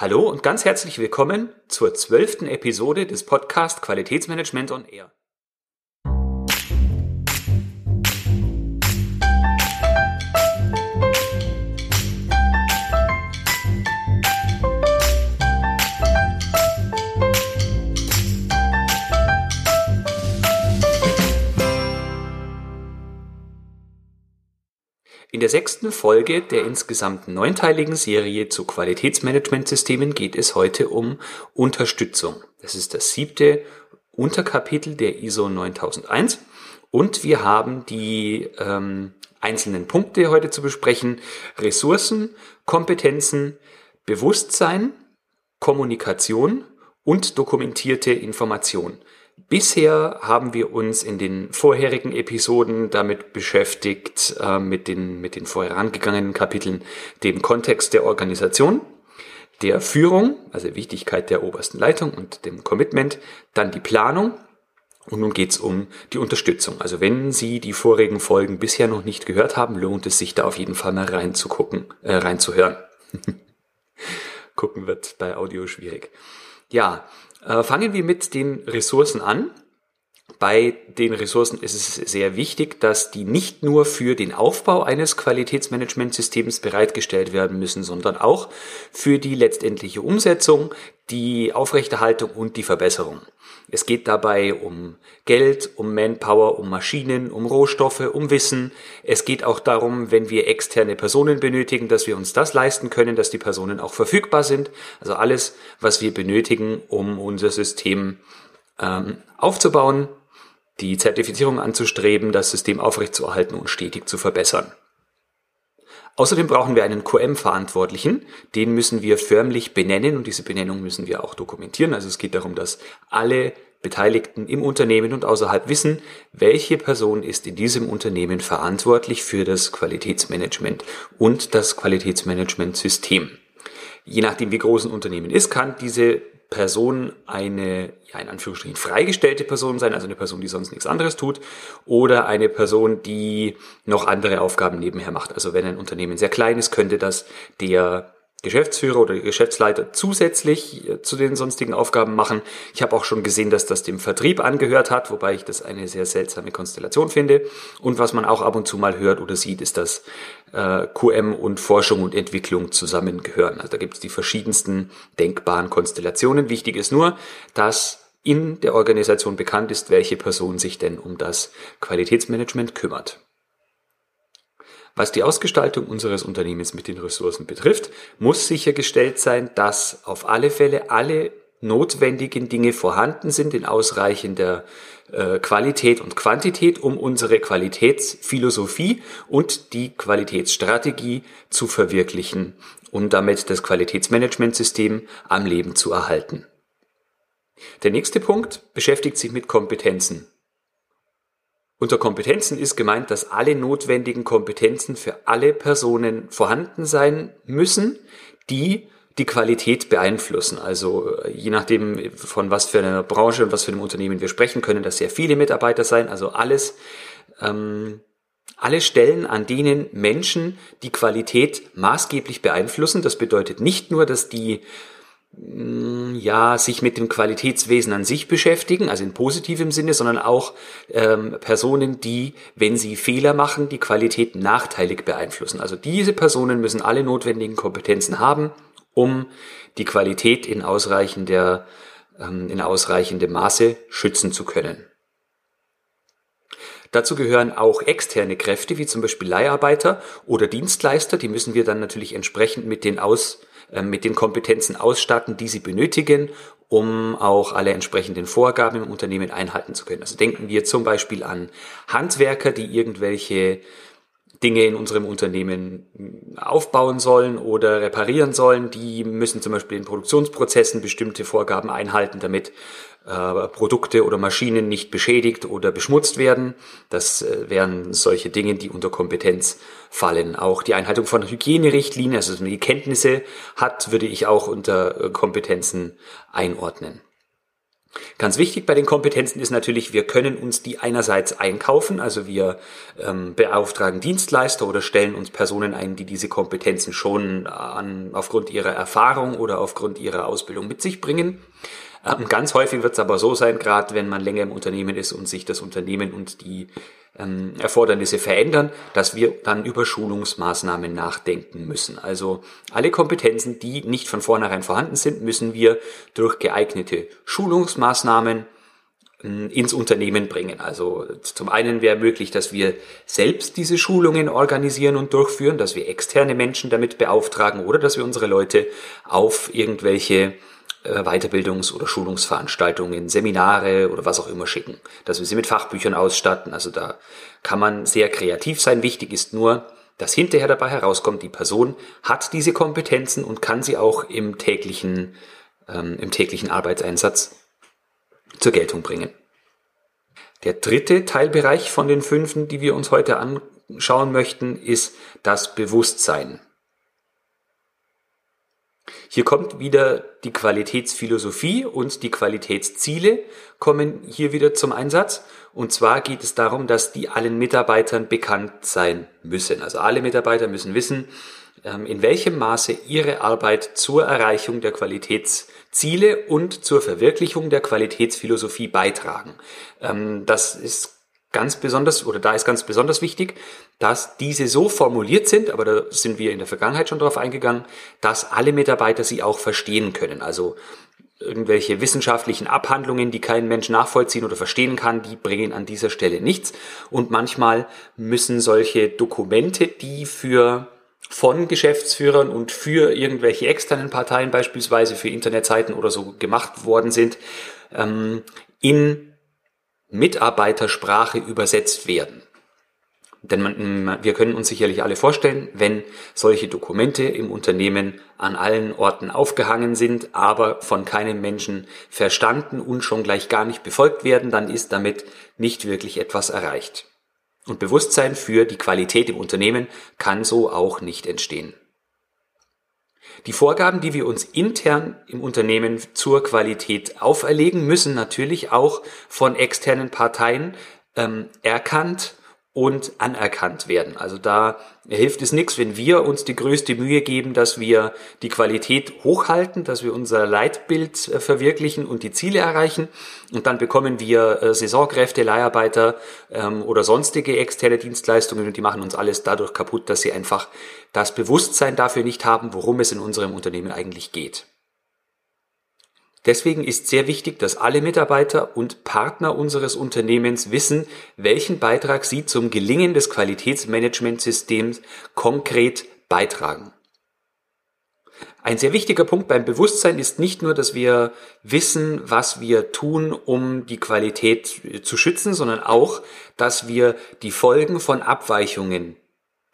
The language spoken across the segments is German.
Hallo und ganz herzlich willkommen zur zwölften Episode des Podcast Qualitätsmanagement on Air. In der sechsten Folge der insgesamt neunteiligen Serie zu Qualitätsmanagementsystemen geht es heute um Unterstützung. Das ist das siebte Unterkapitel der ISO 9001 und wir haben die ähm, einzelnen Punkte heute zu besprechen. Ressourcen, Kompetenzen, Bewusstsein, Kommunikation und dokumentierte Information. Bisher haben wir uns in den vorherigen Episoden damit beschäftigt, äh, mit, den, mit den vorherangegangenen Kapiteln, dem Kontext der Organisation, der Führung, also Wichtigkeit der obersten Leitung und dem Commitment, dann die Planung und nun geht's um die Unterstützung. Also wenn Sie die vorigen Folgen bisher noch nicht gehört haben, lohnt es sich da auf jeden Fall mal reinzugucken, äh, reinzuhören. Gucken wird bei Audio schwierig. Ja, äh, fangen wir mit den Ressourcen an. Bei den Ressourcen ist es sehr wichtig, dass die nicht nur für den Aufbau eines Qualitätsmanagementsystems bereitgestellt werden müssen, sondern auch für die letztendliche Umsetzung, die Aufrechterhaltung und die Verbesserung. Es geht dabei um Geld, um Manpower, um Maschinen, um Rohstoffe, um Wissen. Es geht auch darum, wenn wir externe Personen benötigen, dass wir uns das leisten können, dass die Personen auch verfügbar sind. Also alles, was wir benötigen, um unser System ähm, aufzubauen, die Zertifizierung anzustreben, das System aufrechtzuerhalten und stetig zu verbessern. Außerdem brauchen wir einen QM-Verantwortlichen, den müssen wir förmlich benennen und diese Benennung müssen wir auch dokumentieren. Also es geht darum, dass alle Beteiligten im Unternehmen und außerhalb wissen, welche Person ist in diesem Unternehmen verantwortlich für das Qualitätsmanagement und das Qualitätsmanagementsystem. Je nachdem, wie groß ein Unternehmen ist, kann diese Person eine, ja, in Anführungsstrichen freigestellte Person sein, also eine Person, die sonst nichts anderes tut, oder eine Person, die noch andere Aufgaben nebenher macht. Also wenn ein Unternehmen sehr klein ist, könnte das der Geschäftsführer oder Geschäftsleiter zusätzlich äh, zu den sonstigen Aufgaben machen. Ich habe auch schon gesehen, dass das dem Vertrieb angehört hat, wobei ich das eine sehr seltsame Konstellation finde. Und was man auch ab und zu mal hört oder sieht, ist, dass äh, QM und Forschung und Entwicklung zusammengehören. Also da gibt es die verschiedensten denkbaren Konstellationen. Wichtig ist nur, dass in der Organisation bekannt ist, welche Person sich denn um das Qualitätsmanagement kümmert. Was die Ausgestaltung unseres Unternehmens mit den Ressourcen betrifft, muss sichergestellt sein, dass auf alle Fälle alle notwendigen Dinge vorhanden sind in ausreichender äh, Qualität und Quantität, um unsere Qualitätsphilosophie und die Qualitätsstrategie zu verwirklichen und damit das Qualitätsmanagementsystem am Leben zu erhalten. Der nächste Punkt beschäftigt sich mit Kompetenzen. Unter Kompetenzen ist gemeint, dass alle notwendigen Kompetenzen für alle Personen vorhanden sein müssen, die die Qualität beeinflussen. Also äh, je nachdem, von was für einer Branche und was für einem Unternehmen wir sprechen, können das sehr viele Mitarbeiter sein. Also alles, ähm, alle Stellen, an denen Menschen die Qualität maßgeblich beeinflussen. Das bedeutet nicht nur, dass die ja, sich mit dem Qualitätswesen an sich beschäftigen, also in positivem Sinne, sondern auch ähm, Personen, die, wenn sie Fehler machen, die Qualität nachteilig beeinflussen. Also diese Personen müssen alle notwendigen Kompetenzen haben, um die Qualität in ausreichender, ähm, in ausreichendem Maße schützen zu können. Dazu gehören auch externe Kräfte, wie zum Beispiel Leiharbeiter oder Dienstleister. Die müssen wir dann natürlich entsprechend mit den Aus, mit den Kompetenzen ausstatten, die sie benötigen, um auch alle entsprechenden Vorgaben im Unternehmen einhalten zu können. Also denken wir zum Beispiel an Handwerker, die irgendwelche Dinge in unserem Unternehmen aufbauen sollen oder reparieren sollen. Die müssen zum Beispiel in Produktionsprozessen bestimmte Vorgaben einhalten, damit äh, Produkte oder Maschinen nicht beschädigt oder beschmutzt werden. Das äh, wären solche Dinge, die unter Kompetenz fallen. Auch die Einhaltung von Hygienerichtlinien, also wenn man die Kenntnisse hat, würde ich auch unter äh, Kompetenzen einordnen. Ganz wichtig bei den Kompetenzen ist natürlich, wir können uns die einerseits einkaufen, also wir ähm, beauftragen Dienstleister oder stellen uns Personen ein, die diese Kompetenzen schon an, aufgrund ihrer Erfahrung oder aufgrund ihrer Ausbildung mit sich bringen. Ähm, ganz häufig wird es aber so sein, gerade wenn man länger im Unternehmen ist und sich das Unternehmen und die ähm, Erfordernisse verändern, dass wir dann über Schulungsmaßnahmen nachdenken müssen. Also alle Kompetenzen, die nicht von vornherein vorhanden sind, müssen wir durch geeignete Schulungsmaßnahmen ähm, ins Unternehmen bringen. Also zum einen wäre möglich, dass wir selbst diese Schulungen organisieren und durchführen, dass wir externe Menschen damit beauftragen oder dass wir unsere Leute auf irgendwelche Weiterbildungs- oder Schulungsveranstaltungen, Seminare oder was auch immer schicken, dass wir sie mit Fachbüchern ausstatten. Also da kann man sehr kreativ sein. Wichtig ist nur, dass hinterher dabei herauskommt, die Person hat diese Kompetenzen und kann sie auch im täglichen, ähm, im täglichen Arbeitseinsatz zur Geltung bringen. Der dritte Teilbereich von den fünfen, die wir uns heute anschauen möchten, ist das Bewusstsein. Hier kommt wieder die Qualitätsphilosophie und die Qualitätsziele kommen hier wieder zum Einsatz. Und zwar geht es darum, dass die allen Mitarbeitern bekannt sein müssen. Also alle Mitarbeiter müssen wissen, ähm, in welchem Maße ihre Arbeit zur Erreichung der Qualitätsziele und zur Verwirklichung der Qualitätsphilosophie beitragen. Ähm, das ist ganz besonders, oder da ist ganz besonders wichtig, dass diese so formuliert sind, aber da sind wir in der Vergangenheit schon drauf eingegangen, dass alle Mitarbeiter sie auch verstehen können. Also irgendwelche wissenschaftlichen Abhandlungen, die kein Mensch nachvollziehen oder verstehen kann, die bringen an dieser Stelle nichts. Und manchmal müssen solche Dokumente, die für von Geschäftsführern und für irgendwelche externen Parteien, beispielsweise für Internetseiten oder so gemacht worden sind, ähm, in Mitarbeitersprache übersetzt werden. Denn man, wir können uns sicherlich alle vorstellen, wenn solche Dokumente im Unternehmen an allen Orten aufgehangen sind, aber von keinem Menschen verstanden und schon gleich gar nicht befolgt werden, dann ist damit nicht wirklich etwas erreicht. Und Bewusstsein für die Qualität im Unternehmen kann so auch nicht entstehen. Die Vorgaben, die wir uns intern im Unternehmen zur Qualität auferlegen, müssen natürlich auch von externen Parteien ähm, erkannt und anerkannt werden. Also da hilft es nichts, wenn wir uns die größte Mühe geben, dass wir die Qualität hochhalten, dass wir unser Leitbild äh, verwirklichen und die Ziele erreichen. Und dann bekommen wir äh, Saisonkräfte, Leiharbeiter ähm, oder sonstige externe Dienstleistungen und die machen uns alles dadurch kaputt, dass sie einfach das Bewusstsein dafür nicht haben, worum es in unserem Unternehmen eigentlich geht. Deswegen ist sehr wichtig, dass alle Mitarbeiter und Partner unseres Unternehmens wissen, welchen Beitrag sie zum Gelingen des Qualitätsmanagementsystems konkret beitragen. Ein sehr wichtiger Punkt beim Bewusstsein ist nicht nur, dass wir wissen, was wir tun, um die Qualität zu schützen, sondern auch, dass wir die Folgen von Abweichungen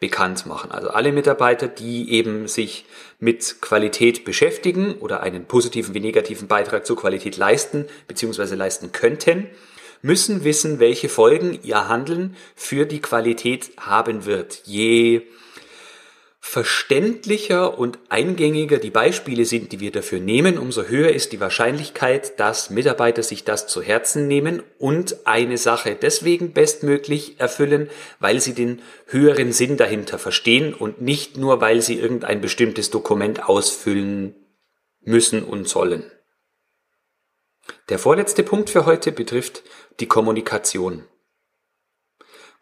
bekannt machen. Also alle Mitarbeiter, die eben sich mit Qualität beschäftigen oder einen positiven wie negativen Beitrag zur Qualität leisten bzw. leisten könnten, müssen wissen, welche Folgen ihr Handeln für die Qualität haben wird. Je verständlicher und eingängiger die Beispiele sind, die wir dafür nehmen, umso höher ist die Wahrscheinlichkeit, dass Mitarbeiter sich das zu Herzen nehmen und eine Sache deswegen bestmöglich erfüllen, weil sie den höheren Sinn dahinter verstehen und nicht nur, weil sie irgendein bestimmtes Dokument ausfüllen müssen und sollen. Der vorletzte Punkt für heute betrifft die Kommunikation.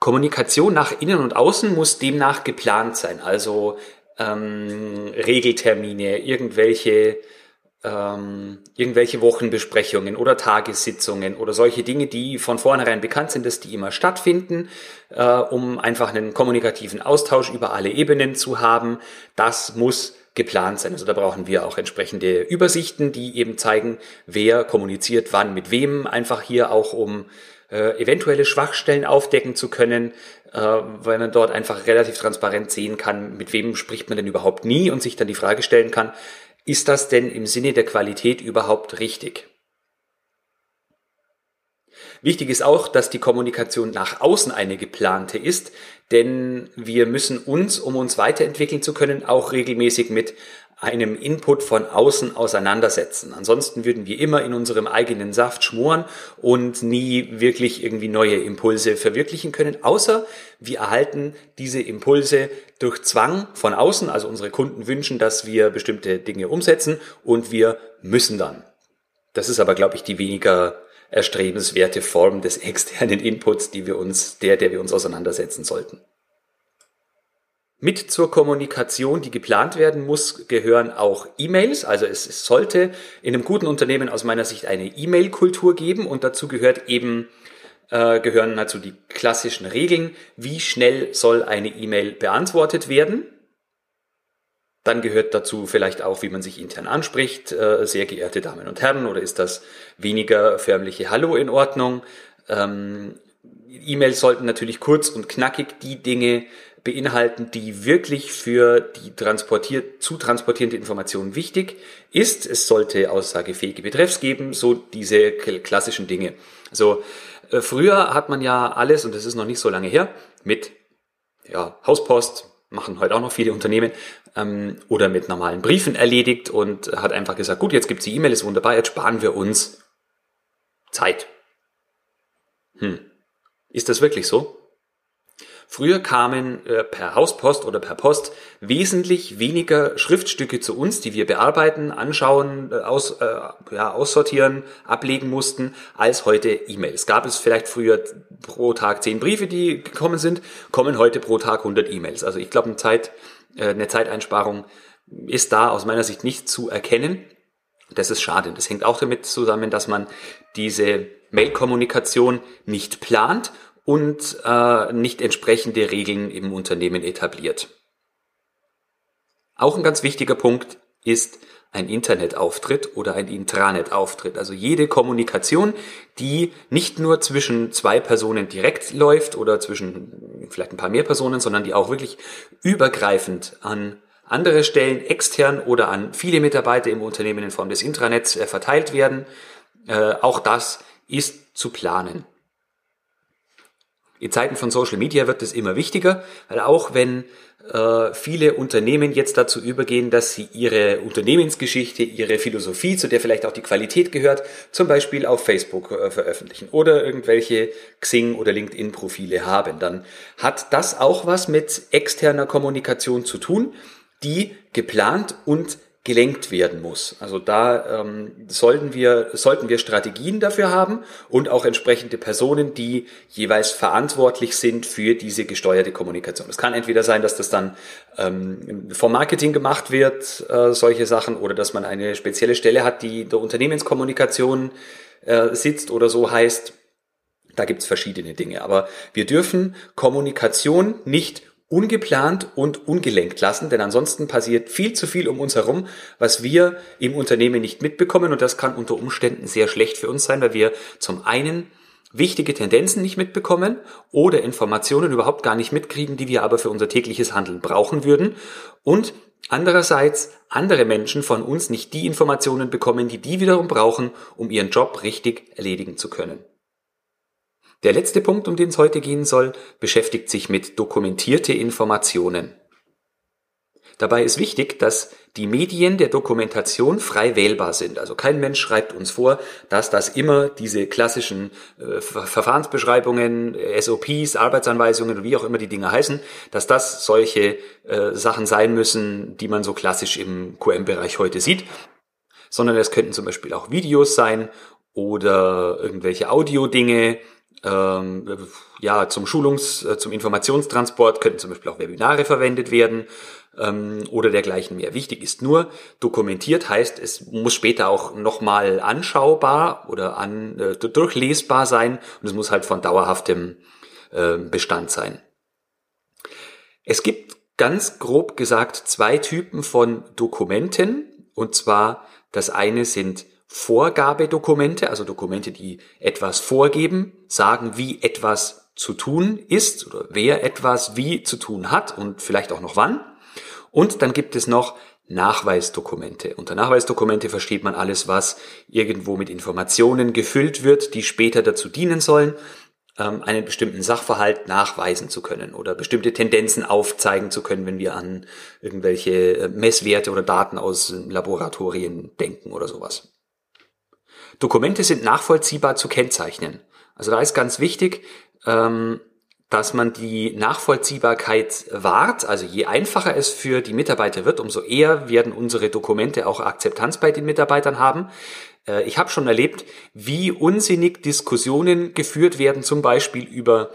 Kommunikation nach innen und außen muss demnach geplant sein. Also ähm, Regeltermine, irgendwelche ähm, irgendwelche Wochenbesprechungen oder Tagessitzungen oder solche Dinge, die von vornherein bekannt sind, dass die immer stattfinden, äh, um einfach einen kommunikativen Austausch über alle Ebenen zu haben. Das muss geplant sein. Also da brauchen wir auch entsprechende Übersichten, die eben zeigen, wer kommuniziert wann mit wem, einfach hier auch um äh, eventuelle Schwachstellen aufdecken zu können, äh, weil man dort einfach relativ transparent sehen kann, mit wem spricht man denn überhaupt nie und sich dann die Frage stellen kann, ist das denn im Sinne der Qualität überhaupt richtig? Wichtig ist auch, dass die Kommunikation nach außen eine geplante ist, denn wir müssen uns, um uns weiterentwickeln zu können, auch regelmäßig mit einem Input von außen auseinandersetzen. Ansonsten würden wir immer in unserem eigenen Saft schmoren und nie wirklich irgendwie neue Impulse verwirklichen können, außer wir erhalten diese Impulse durch Zwang von außen, also unsere Kunden wünschen, dass wir bestimmte Dinge umsetzen und wir müssen dann. Das ist aber, glaube ich, die weniger erstrebenswerte Form des externen Inputs, die wir uns, der, der wir uns auseinandersetzen sollten. Mit zur Kommunikation, die geplant werden muss, gehören auch E-Mails. Also es, sollte in einem guten Unternehmen aus meiner Sicht eine E-Mail-Kultur geben und dazu gehört eben äh, gehören dazu die klassischen Regeln. Wie schnell soll eine E-Mail beantwortet werden? Dann gehört dazu vielleicht auch, wie man sich intern anspricht, äh, sehr geehrte Damen und Herren, oder ist das weniger förmliche Hallo in Ordnung? Ähm, E-Mails sollten natürlich kurz und knackig die Dinge beinhalten, die wirklich für die transportiert, zu transportierende Information wichtig ist. Es sollte aussagefähige Betreffs geben, so diese klassischen Dinge. Also früher hat man ja alles, und das ist noch nicht so lange her, mit ja, Hauspost, machen heute auch noch viele Unternehmen, ähm, oder mit normalen Briefen erledigt und hat einfach gesagt, gut, jetzt gibt's die E-Mail, ist wunderbar, jetzt sparen wir uns Zeit. Hm. Ist das wirklich so? Früher kamen äh, per Hauspost oder per Post wesentlich weniger Schriftstücke zu uns, die wir bearbeiten, anschauen, äh, aus, äh, ja, aussortieren, ablegen mussten, als heute E-Mails. Gab es vielleicht früher pro Tag zehn Briefe, die gekommen sind, kommen heute pro Tag 100 E-Mails. Also ich glaube, eine, Zeit, äh, eine Zeiteinsparung ist da aus meiner Sicht nicht zu erkennen. Das ist schade. Das hängt auch damit zusammen, dass man diese Mail-Kommunikation nicht plant und äh, nicht entsprechende Regeln im Unternehmen etabliert. Auch ein ganz wichtiger Punkt ist ein Internetauftritt oder ein Intranetauftritt. Also jede Kommunikation, die nicht nur zwischen zwei Personen direkt läuft oder zwischen vielleicht ein paar mehr Personen, sondern die auch wirklich übergreifend an andere Stellen extern oder an viele Mitarbeiter im Unternehmen in Form des Intranets äh, verteilt werden. Äh, auch das ist zu planen. In Zeiten von Social Media wird es immer wichtiger, weil auch wenn äh, viele Unternehmen jetzt dazu übergehen, dass sie ihre Unternehmensgeschichte, ihre Philosophie, zu der vielleicht auch die Qualität gehört, zum Beispiel auf Facebook äh, veröffentlichen oder irgendwelche Xing- oder LinkedIn-Profile haben, dann hat das auch was mit externer Kommunikation zu tun, die geplant und gelenkt werden muss. Also da ähm, sollten wir sollten wir Strategien dafür haben und auch entsprechende Personen, die jeweils verantwortlich sind für diese gesteuerte Kommunikation. Es kann entweder sein, dass das dann ähm, vom Marketing gemacht wird, äh, solche Sachen, oder dass man eine spezielle Stelle hat, die der Unternehmenskommunikation äh, sitzt oder so heißt. Da gibt's verschiedene Dinge. Aber wir dürfen Kommunikation nicht ungeplant und ungelenkt lassen, denn ansonsten passiert viel zu viel um uns herum, was wir im Unternehmen nicht mitbekommen und das kann unter Umständen sehr schlecht für uns sein, weil wir zum einen wichtige Tendenzen nicht mitbekommen oder Informationen überhaupt gar nicht mitkriegen, die wir aber für unser tägliches Handeln brauchen würden und andererseits andere Menschen von uns nicht die Informationen bekommen, die die wiederum brauchen, um ihren Job richtig erledigen zu können. Der letzte Punkt, um den es heute gehen soll, beschäftigt sich mit dokumentierte Informationen. Dabei ist wichtig, dass die Medien der Dokumentation frei wählbar sind. Also kein Mensch schreibt uns vor, dass das immer diese klassischen äh, Verfahrensbeschreibungen, SOPs, Arbeitsanweisungen, wie auch immer die Dinge heißen, dass das solche äh, Sachen sein müssen, die man so klassisch im QM-Bereich heute sieht, sondern es könnten zum Beispiel auch Videos sein oder irgendwelche Audio-Dinge, ähm, ja, zum Schulungs-, äh, zum Informationstransport könnten zum Beispiel auch Webinare verwendet werden ähm, oder dergleichen mehr. Wichtig ist nur, dokumentiert heißt, es muss später auch nochmal anschaubar oder an, äh, durchlesbar sein und es muss halt von dauerhaftem äh, Bestand sein. Es gibt ganz grob gesagt zwei Typen von Dokumenten und zwar das eine sind Vorgabedokumente, also Dokumente, die etwas vorgeben, sagen, wie etwas zu tun ist oder wer etwas wie zu tun hat und vielleicht auch noch wann. Und dann gibt es noch Nachweisdokumente. Unter Nachweisdokumente versteht man alles, was irgendwo mit Informationen gefüllt wird, die später dazu dienen sollen, ähm, einen bestimmten Sachverhalt nachweisen zu können oder bestimmte Tendenzen aufzeigen zu können, wenn wir an irgendwelche äh, Messwerte oder Daten aus Laboratorien denken oder sowas. Dokumente sind nachvollziehbar zu kennzeichnen. Also da ist ganz wichtig, ähm, dass man die Nachvollziehbarkeit wahrt. Also je einfacher es für die Mitarbeiter wird, umso eher werden unsere Dokumente auch Akzeptanz bei den Mitarbeitern haben. Äh, ich habe schon erlebt, wie unsinnig Diskussionen geführt werden, zum Beispiel über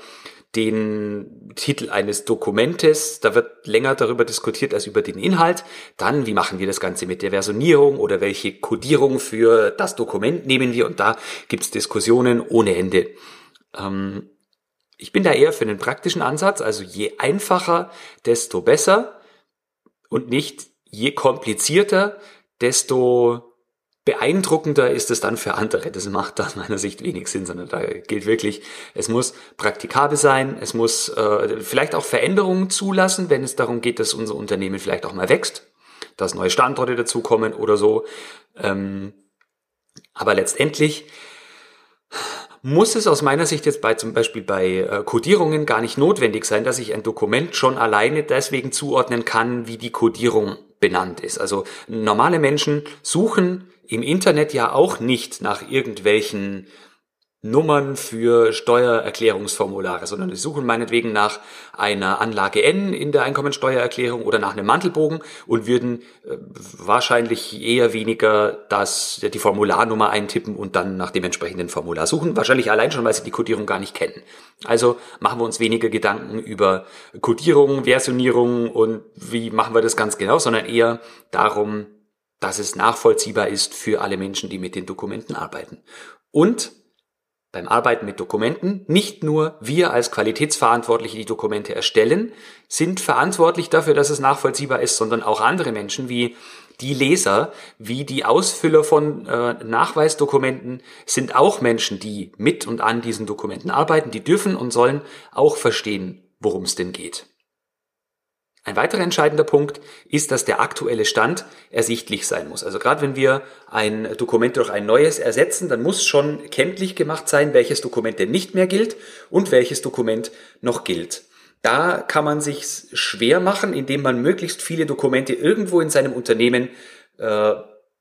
den Titel eines Dokumentes, da wird länger darüber diskutiert als über den Inhalt. Dann, wie machen wir das Ganze mit der Versionierung oder welche Codierung für das Dokument nehmen wir? Und da gibt's Diskussionen ohne Ende. Ähm, ich bin da eher für einen praktischen Ansatz, also je einfacher, desto besser und nicht je komplizierter, desto beeindruckender ist es dann für andere. Das macht aus meiner Sicht wenig Sinn, sondern da gilt wirklich, es muss praktikabel sein, es muss äh, vielleicht auch Veränderungen zulassen, wenn es darum geht, dass unser Unternehmen vielleicht auch mal wächst, dass neue Standorte dazukommen oder so. Ähm, aber letztendlich muss es aus meiner Sicht jetzt bei zum Beispiel bei äh, Codierungen gar nicht notwendig sein, dass ich ein Dokument schon alleine deswegen zuordnen kann, wie die Codierung benannt ist. Also normale Menschen suchen im Internet ja auch nicht nach irgendwelchen Nummern für Steuererklärungsformulare, sondern die suchen meinetwegen nach einer Anlage N in der Einkommensteuererklärung oder nach einem Mantelbogen und würden äh, wahrscheinlich eher weniger das, die Formularnummer eintippen und dann nach dem entsprechenden Formular suchen. Wahrscheinlich allein schon, weil sie die Codierung gar nicht kennen. Also machen wir uns weniger Gedanken über Codierung, Versionierung und wie machen wir das ganz genau, sondern eher darum, dass es nachvollziehbar ist für alle Menschen, die mit den Dokumenten arbeiten. Und beim Arbeiten mit Dokumenten, nicht nur wir als Qualitätsverantwortliche die Dokumente erstellen, sind verantwortlich dafür, dass es nachvollziehbar ist, sondern auch andere Menschen wie die Leser, wie die Ausfüller von äh, Nachweisdokumenten sind auch Menschen, die mit und an diesen Dokumenten arbeiten, die dürfen und sollen auch verstehen, worum es denn geht. Ein weiterer entscheidender Punkt ist, dass der aktuelle Stand ersichtlich sein muss. Also gerade wenn wir ein Dokument durch ein neues ersetzen, dann muss schon kenntlich gemacht sein, welches Dokument denn nicht mehr gilt und welches Dokument noch gilt. Da kann man sich schwer machen, indem man möglichst viele Dokumente irgendwo in seinem Unternehmen äh,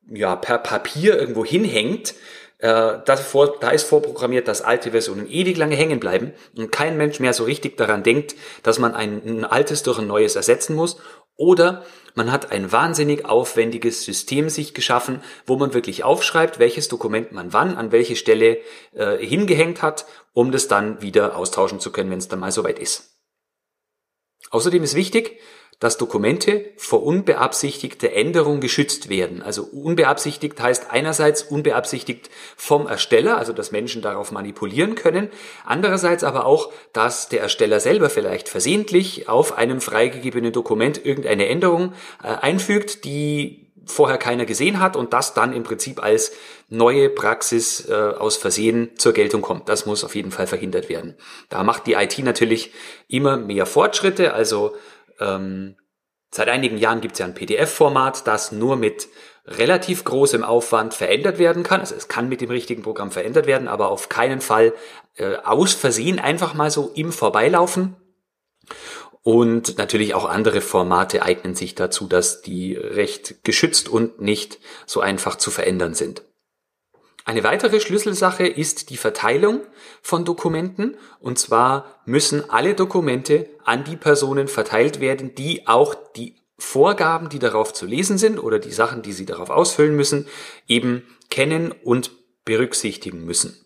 ja, per Papier irgendwo hinhängt, äh, davor, da ist vorprogrammiert, dass alte Versionen ewig lange hängen bleiben und kein Mensch mehr so richtig daran denkt, dass man ein, ein altes durch ein neues ersetzen muss. Oder man hat ein wahnsinnig aufwendiges System sich geschaffen, wo man wirklich aufschreibt, welches Dokument man wann an welche Stelle äh, hingehängt hat, um das dann wieder austauschen zu können, wenn es dann mal soweit ist. Außerdem ist wichtig, dass Dokumente vor unbeabsichtigter Änderung geschützt werden. Also unbeabsichtigt heißt einerseits unbeabsichtigt vom Ersteller, also dass Menschen darauf manipulieren können, andererseits aber auch, dass der Ersteller selber vielleicht versehentlich auf einem freigegebenen Dokument irgendeine Änderung äh, einfügt, die vorher keiner gesehen hat und das dann im Prinzip als neue Praxis äh, aus Versehen zur Geltung kommt. Das muss auf jeden Fall verhindert werden. Da macht die IT natürlich immer mehr Fortschritte, also ähm, seit einigen Jahren gibt es ja ein PDF-Format, das nur mit relativ großem Aufwand verändert werden kann. Also es kann mit dem richtigen Programm verändert werden, aber auf keinen Fall äh, aus Versehen einfach mal so im Vorbeilaufen. Und natürlich auch andere Formate eignen sich dazu, dass die recht geschützt und nicht so einfach zu verändern sind. Eine weitere Schlüsselsache ist die Verteilung von Dokumenten. Und zwar müssen alle Dokumente an die Personen verteilt werden, die auch die Vorgaben, die darauf zu lesen sind oder die Sachen, die sie darauf ausfüllen müssen, eben kennen und berücksichtigen müssen.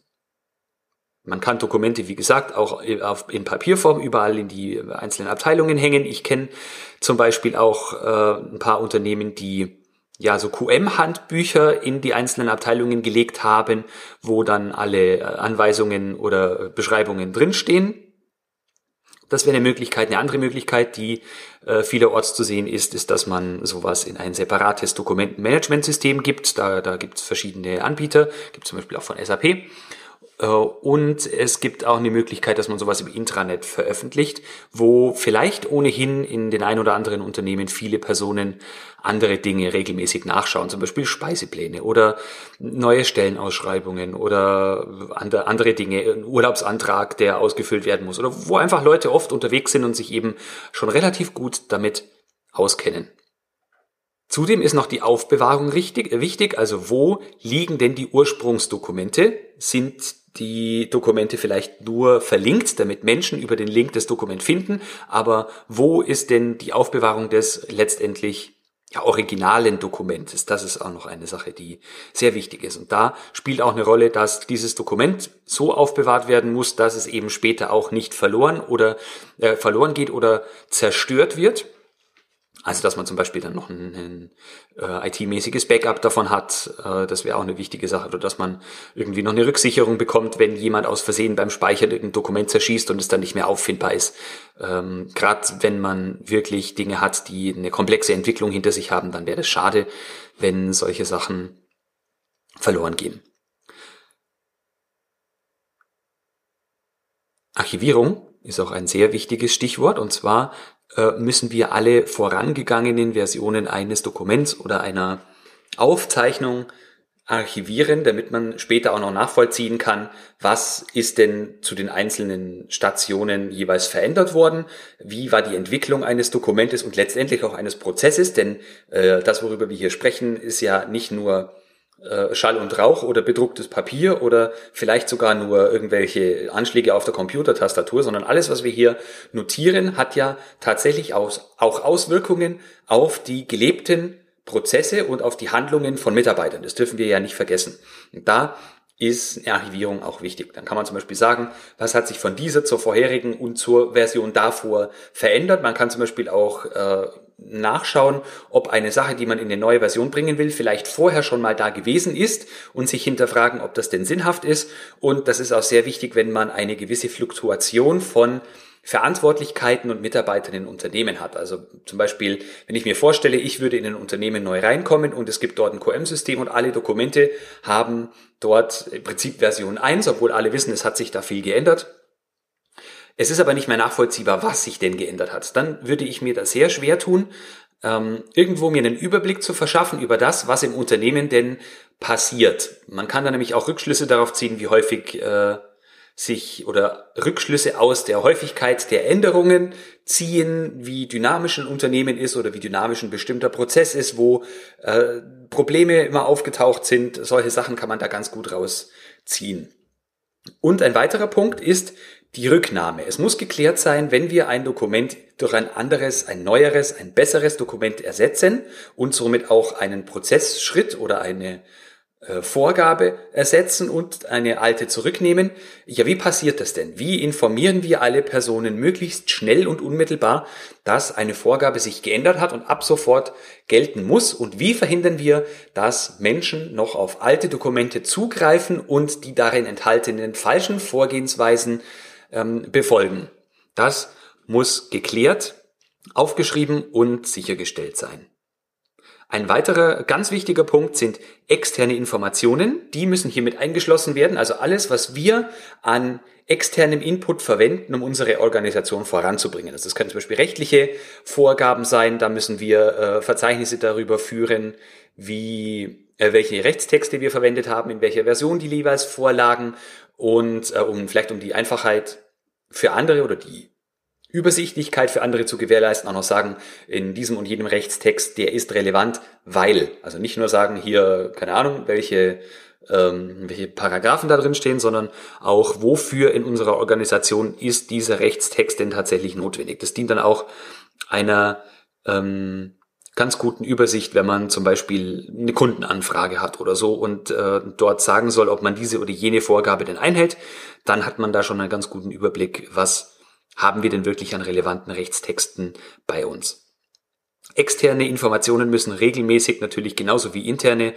Man kann Dokumente, wie gesagt, auch in Papierform überall in die einzelnen Abteilungen hängen. Ich kenne zum Beispiel auch äh, ein paar Unternehmen, die ja, so QM-Handbücher in die einzelnen Abteilungen gelegt haben, wo dann alle äh, Anweisungen oder Beschreibungen drinstehen. Das wäre eine Möglichkeit. Eine andere Möglichkeit, die äh, vielerorts zu sehen ist, ist, dass man sowas in ein separates Dokumentenmanagementsystem gibt. Da, da gibt es verschiedene Anbieter, gibt zum Beispiel auch von SAP. Äh, und es gibt auch eine Möglichkeit, dass man sowas im Intranet veröffentlicht, wo vielleicht ohnehin in den ein oder anderen Unternehmen viele Personen andere Dinge regelmäßig nachschauen, zum Beispiel Speisepläne oder neue Stellenausschreibungen oder andere Dinge, ein Urlaubsantrag, der ausgefüllt werden muss oder wo einfach Leute oft unterwegs sind und sich eben schon relativ gut damit auskennen. Zudem ist noch die Aufbewahrung richtig, wichtig, also wo liegen denn die Ursprungsdokumente? Sind die Dokumente vielleicht nur verlinkt, damit Menschen über den Link das Dokument finden, aber wo ist denn die Aufbewahrung des letztendlich ja, originalen Dokumentes? Das ist auch noch eine Sache, die sehr wichtig ist. Und da spielt auch eine Rolle, dass dieses Dokument so aufbewahrt werden muss, dass es eben später auch nicht verloren oder äh, verloren geht oder zerstört wird. Also dass man zum Beispiel dann noch ein, äh, IT-mäßiges Backup davon hat, äh, das wäre auch eine wichtige Sache. Oder dass man irgendwie noch eine Rücksicherung bekommt, wenn jemand aus Versehen beim Speichern irgendein Dokument zerschießt und es dann nicht mehr auffindbar ist. Ähm, Gerade wenn man wirklich Dinge hat, die eine komplexe Entwicklung hinter sich haben, dann wäre es schade, wenn solche Sachen verloren gehen. Archivierung ist auch ein sehr wichtiges Stichwort und zwar müssen wir alle vorangegangenen Versionen eines Dokuments oder einer Aufzeichnung archivieren, damit man später auch noch nachvollziehen kann, was ist denn zu den einzelnen Stationen jeweils verändert worden, wie war die Entwicklung eines Dokumentes und letztendlich auch eines Prozesses, denn äh, das, worüber wir hier sprechen, ist ja nicht nur äh, Schall und Rauch oder bedrucktes Papier oder vielleicht sogar nur irgendwelche Anschläge auf der Computertastatur, sondern alles, was wir hier notieren, hat ja tatsächlich auch Auswirkungen auf die gelebten Prozesse und auf die Handlungen von Mitarbeitern. Das dürfen wir ja nicht vergessen. Und da ist eine Archivierung auch wichtig. Dann kann man zum Beispiel sagen, was hat sich von dieser zur vorherigen und zur Version davor verändert. Man kann zum Beispiel auch äh, nachschauen, ob eine Sache, die man in eine neue Version bringen will, vielleicht vorher schon mal da gewesen ist und sich hinterfragen, ob das denn sinnhaft ist. Und das ist auch sehr wichtig, wenn man eine gewisse Fluktuation von Verantwortlichkeiten und Mitarbeitern in Unternehmen hat. Also zum Beispiel, wenn ich mir vorstelle, ich würde in ein Unternehmen neu reinkommen und es gibt dort ein QM-System und alle Dokumente haben dort im Prinzip Version 1, obwohl alle wissen, es hat sich da viel geändert es ist aber nicht mehr nachvollziehbar, was sich denn geändert hat. Dann würde ich mir das sehr schwer tun, ähm, irgendwo mir einen Überblick zu verschaffen über das, was im Unternehmen denn passiert. Man kann da nämlich auch Rückschlüsse darauf ziehen, wie häufig äh, sich oder Rückschlüsse aus der Häufigkeit der Änderungen ziehen, wie dynamisch ein Unternehmen ist oder wie dynamisch ein bestimmter Prozess ist, wo äh, Probleme immer aufgetaucht sind. Solche Sachen kann man da ganz gut rausziehen. Und ein weiterer Punkt ist, die Rücknahme. Es muss geklärt sein, wenn wir ein Dokument durch ein anderes, ein neueres, ein besseres Dokument ersetzen und somit auch einen Prozessschritt oder eine Vorgabe ersetzen und eine alte zurücknehmen. Ja, wie passiert das denn? Wie informieren wir alle Personen möglichst schnell und unmittelbar, dass eine Vorgabe sich geändert hat und ab sofort gelten muss? Und wie verhindern wir, dass Menschen noch auf alte Dokumente zugreifen und die darin enthaltenen falschen Vorgehensweisen ähm, befolgen. Das muss geklärt, aufgeschrieben und sichergestellt sein. Ein weiterer ganz wichtiger Punkt sind externe Informationen. Die müssen hiermit eingeschlossen werden. Also alles, was wir an externem Input verwenden, um unsere Organisation voranzubringen. Also das können zum Beispiel rechtliche Vorgaben sein. Da müssen wir äh, Verzeichnisse darüber führen, wie äh, welche Rechtstexte wir verwendet haben, in welcher Version die jeweils vorlagen und äh, um vielleicht um die Einfachheit für andere oder die Übersichtlichkeit für andere zu gewährleisten, auch noch sagen, in diesem und jedem Rechtstext, der ist relevant, weil, also nicht nur sagen, hier, keine Ahnung, welche, ähm, welche Paragraphen da drin stehen, sondern auch, wofür in unserer Organisation ist dieser Rechtstext denn tatsächlich notwendig. Das dient dann auch einer ähm, ganz guten Übersicht, wenn man zum Beispiel eine Kundenanfrage hat oder so und äh, dort sagen soll, ob man diese oder jene Vorgabe denn einhält, dann hat man da schon einen ganz guten Überblick, was haben wir denn wirklich an relevanten Rechtstexten bei uns. Externe Informationen müssen regelmäßig natürlich genauso wie interne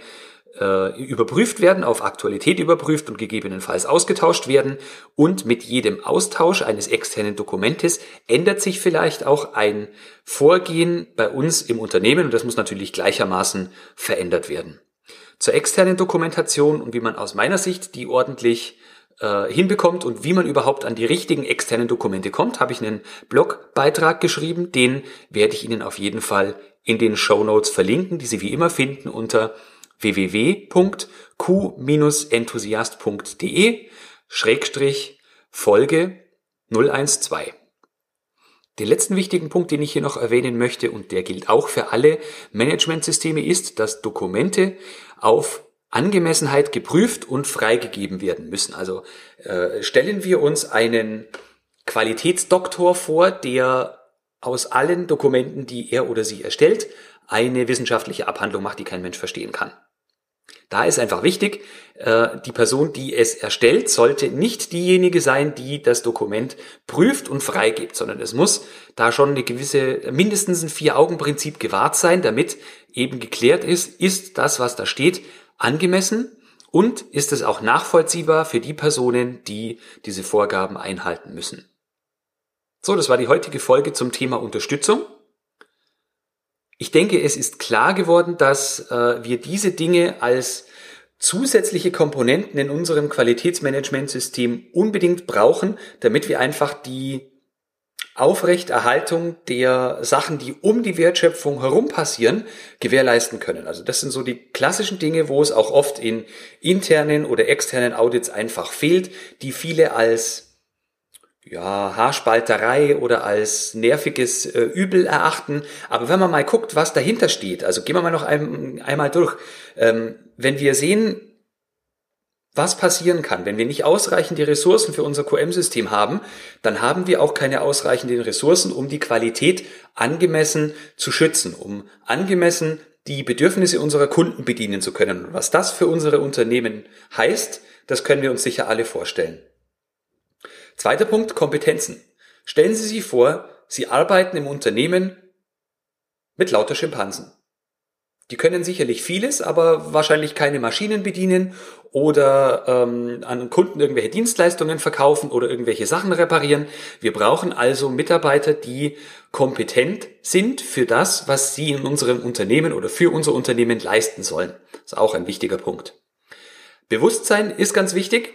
äh, überprüft werden, auf Aktualität überprüft und gegebenenfalls ausgetauscht werden. Und mit jedem Austausch eines externen Dokumentes ändert sich vielleicht auch ein Vorgehen bei uns im Unternehmen und das muss natürlich gleichermaßen verändert werden. Zur externen Dokumentation und wie man aus meiner Sicht die ordentlich äh, hinbekommt und wie man überhaupt an die richtigen externen Dokumente kommt, habe ich einen Blogbeitrag geschrieben. Den werde ich Ihnen auf jeden Fall in den Show Notes verlinken, die Sie wie immer finden unter www.q-enthusiast.de Schrägstrich Folge 012. Den letzten wichtigen Punkt, den ich hier noch erwähnen möchte, und der gilt auch für alle Managementsysteme, ist, dass Dokumente auf Angemessenheit geprüft und freigegeben werden müssen. Also äh, stellen wir uns einen Qualitätsdoktor vor, der aus allen Dokumenten, die er oder sie erstellt, eine wissenschaftliche Abhandlung macht, die kein Mensch verstehen kann. Da ist einfach wichtig, äh, die Person, die es erstellt, sollte nicht diejenige sein, die das Dokument prüft und freigibt, sondern es muss da schon eine gewisse, mindestens ein Vier-Augen-Prinzip gewahrt sein, damit eben geklärt ist, ist das, was da steht, angemessen und ist es auch nachvollziehbar für die Personen, die diese Vorgaben einhalten müssen. So, das war die heutige Folge zum Thema Unterstützung. Ich denke, es ist klar geworden, dass äh, wir diese Dinge als zusätzliche Komponenten in unserem Qualitätsmanagementsystem unbedingt brauchen, damit wir einfach die Aufrechterhaltung der Sachen, die um die Wertschöpfung herum passieren, gewährleisten können. Also das sind so die klassischen Dinge, wo es auch oft in internen oder externen Audits einfach fehlt, die viele als ja, Haarspalterei oder als nerviges äh, Übel erachten. Aber wenn man mal guckt, was dahinter steht, also gehen wir mal noch ein, einmal durch. Ähm, wenn wir sehen, was passieren kann, wenn wir nicht ausreichende Ressourcen für unser QM-System haben, dann haben wir auch keine ausreichenden Ressourcen, um die Qualität angemessen zu schützen, um angemessen die Bedürfnisse unserer Kunden bedienen zu können. Und was das für unsere Unternehmen heißt, das können wir uns sicher alle vorstellen. Zweiter Punkt, Kompetenzen. Stellen Sie sich vor, Sie arbeiten im Unternehmen mit lauter Schimpansen. Die können sicherlich vieles, aber wahrscheinlich keine Maschinen bedienen oder ähm, an Kunden irgendwelche Dienstleistungen verkaufen oder irgendwelche Sachen reparieren. Wir brauchen also Mitarbeiter, die kompetent sind für das, was sie in unserem Unternehmen oder für unser Unternehmen leisten sollen. Das ist auch ein wichtiger Punkt. Bewusstsein ist ganz wichtig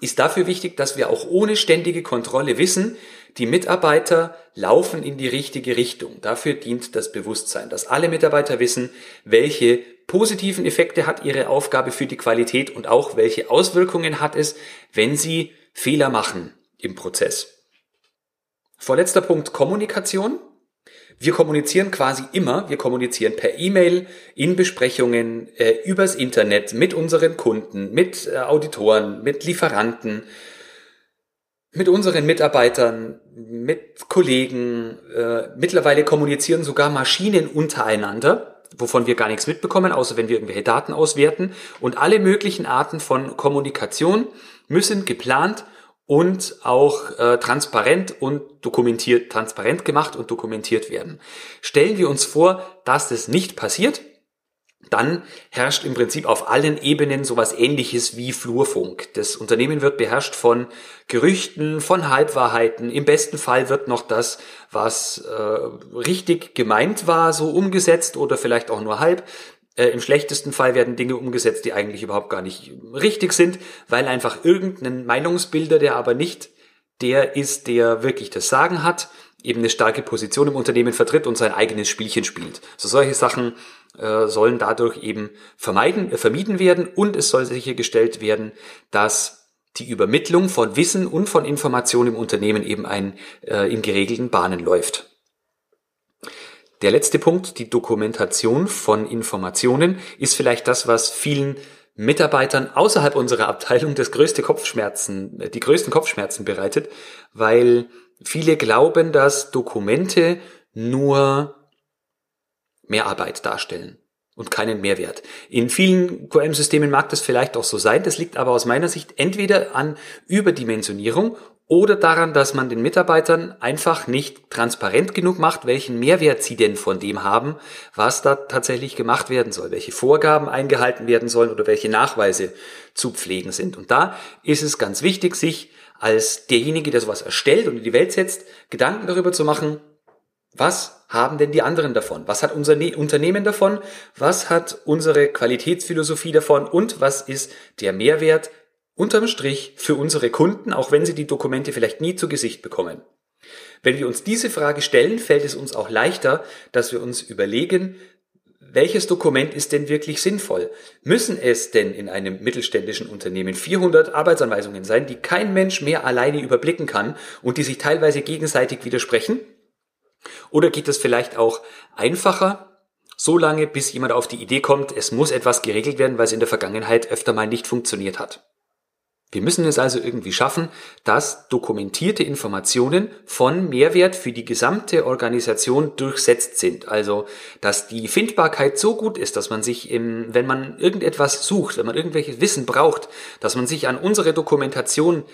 ist dafür wichtig, dass wir auch ohne ständige Kontrolle wissen, die Mitarbeiter laufen in die richtige Richtung. Dafür dient das Bewusstsein, dass alle Mitarbeiter wissen, welche positiven Effekte hat ihre Aufgabe für die Qualität und auch welche Auswirkungen hat es, wenn sie Fehler machen im Prozess. Vorletzter Punkt Kommunikation. Wir kommunizieren quasi immer, wir kommunizieren per E-Mail, in Besprechungen, äh, übers Internet, mit unseren Kunden, mit äh, Auditoren, mit Lieferanten, mit unseren Mitarbeitern, mit Kollegen. Äh, mittlerweile kommunizieren sogar Maschinen untereinander, wovon wir gar nichts mitbekommen, außer wenn wir irgendwelche Daten auswerten. Und alle möglichen Arten von Kommunikation müssen geplant und auch äh, transparent und dokumentiert, transparent gemacht und dokumentiert werden. Stellen wir uns vor, dass das nicht passiert, dann herrscht im Prinzip auf allen Ebenen sowas ähnliches wie Flurfunk. Das Unternehmen wird beherrscht von Gerüchten, von Halbwahrheiten. Im besten Fall wird noch das, was äh, richtig gemeint war, so umgesetzt oder vielleicht auch nur halb. Äh, Im schlechtesten Fall werden Dinge umgesetzt, die eigentlich überhaupt gar nicht richtig sind, weil einfach irgendein Meinungsbilder, der aber nicht der ist, der wirklich das Sagen hat, eben eine starke Position im Unternehmen vertritt und sein eigenes Spielchen spielt. So solche Sachen sollen dadurch eben vermeiden, äh, vermieden werden und es soll sichergestellt werden, dass die Übermittlung von Wissen und von Informationen im Unternehmen eben ein, äh, in geregelten Bahnen läuft. Der letzte Punkt, die Dokumentation von Informationen, ist vielleicht das, was vielen Mitarbeitern außerhalb unserer Abteilung das größte Kopfschmerzen, äh, die größten Kopfschmerzen bereitet, weil viele glauben, dass Dokumente nur mehr Arbeit darstellen und keinen Mehrwert. In vielen QM-Systemen mag das vielleicht auch so sein, das liegt aber aus meiner Sicht entweder an Überdimensionierung oder daran, dass man den Mitarbeitern einfach nicht transparent genug macht, welchen Mehrwert sie denn von dem haben, was da tatsächlich gemacht werden soll, welche Vorgaben eingehalten werden sollen oder welche Nachweise zu pflegen sind. Und da ist es ganz wichtig, sich als derjenige, der sowas erstellt und in die Welt setzt, Gedanken darüber zu machen, was haben denn die anderen davon? Was hat unser ne Unternehmen davon? Was hat unsere Qualitätsphilosophie davon? Und was ist der Mehrwert unterm Strich für unsere Kunden, auch wenn sie die Dokumente vielleicht nie zu Gesicht bekommen? Wenn wir uns diese Frage stellen, fällt es uns auch leichter, dass wir uns überlegen, welches Dokument ist denn wirklich sinnvoll? Müssen es denn in einem mittelständischen Unternehmen 400 Arbeitsanweisungen sein, die kein Mensch mehr alleine überblicken kann und die sich teilweise gegenseitig widersprechen? Oder geht es vielleicht auch einfacher, so lange bis jemand auf die Idee kommt, es muss etwas geregelt werden, weil es in der Vergangenheit öfter mal nicht funktioniert hat? Wir müssen es also irgendwie schaffen, dass dokumentierte Informationen von Mehrwert für die gesamte Organisation durchsetzt sind. Also, dass die Findbarkeit so gut ist, dass man sich, im, wenn man irgendetwas sucht, wenn man irgendwelches Wissen braucht, dass man sich an unsere Dokumentation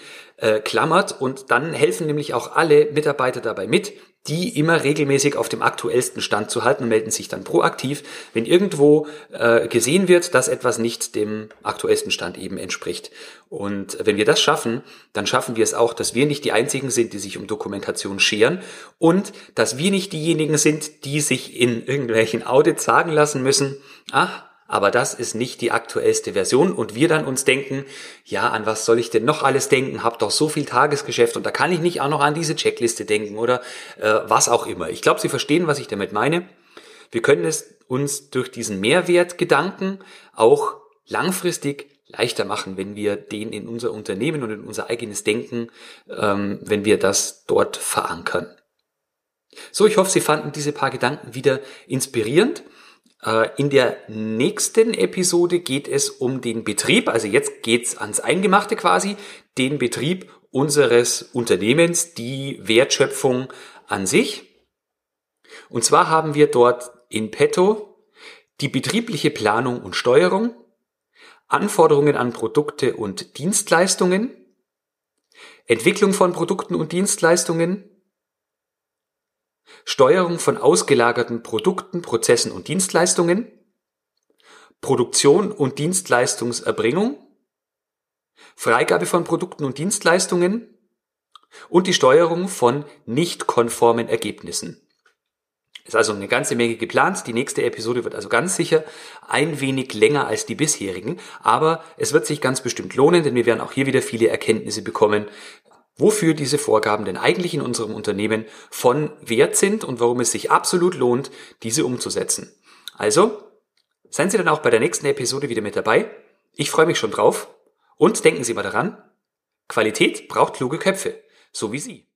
äh, klammert und dann helfen nämlich auch alle Mitarbeiter dabei mit, die immer regelmäßig auf dem aktuellsten Stand zu halten und melden sich dann proaktiv, wenn irgendwo äh, gesehen wird, dass etwas nicht dem aktuellsten Stand eben entspricht. Und wenn wir das schaffen, dann schaffen wir es auch, dass wir nicht die einzigen sind, die sich um Dokumentation scheren und dass wir nicht diejenigen sind, die sich in irgendwelchen Audits sagen lassen müssen, ach, aber das ist nicht die aktuellste Version und wir dann uns denken, ja, an was soll ich denn noch alles denken? Hab doch so viel Tagesgeschäft und da kann ich nicht auch noch an diese Checkliste denken oder äh, was auch immer. Ich glaube, Sie verstehen, was ich damit meine. Wir können es uns durch diesen Mehrwertgedanken auch langfristig leichter machen, wenn wir den in unser Unternehmen und in unser eigenes Denken, ähm, wenn wir das dort verankern. So, ich hoffe, Sie fanden diese paar Gedanken wieder inspirierend. Äh, in der nächsten Episode geht es um den Betrieb, also jetzt geht's ans Eingemachte quasi, den Betrieb unseres Unternehmens, die Wertschöpfung an sich. Und zwar haben wir dort in petto die betriebliche Planung und Steuerung, Anforderungen an Produkte und Dienstleistungen, Entwicklung von Produkten und Dienstleistungen, Steuerung von ausgelagerten Produkten, Prozessen und Dienstleistungen, Produktion und Dienstleistungserbringung, Freigabe von Produkten und Dienstleistungen und die Steuerung von nicht konformen Ergebnissen. Ist also eine ganze Menge geplant. Die nächste Episode wird also ganz sicher ein wenig länger als die bisherigen, aber es wird sich ganz bestimmt lohnen, denn wir werden auch hier wieder viele Erkenntnisse bekommen, wofür diese Vorgaben denn eigentlich in unserem Unternehmen von Wert sind und warum es sich absolut lohnt, diese umzusetzen. Also, seien Sie dann auch bei der nächsten Episode wieder mit dabei. Ich freue mich schon drauf. Und denken Sie mal daran, Qualität braucht kluge Köpfe, so wie Sie.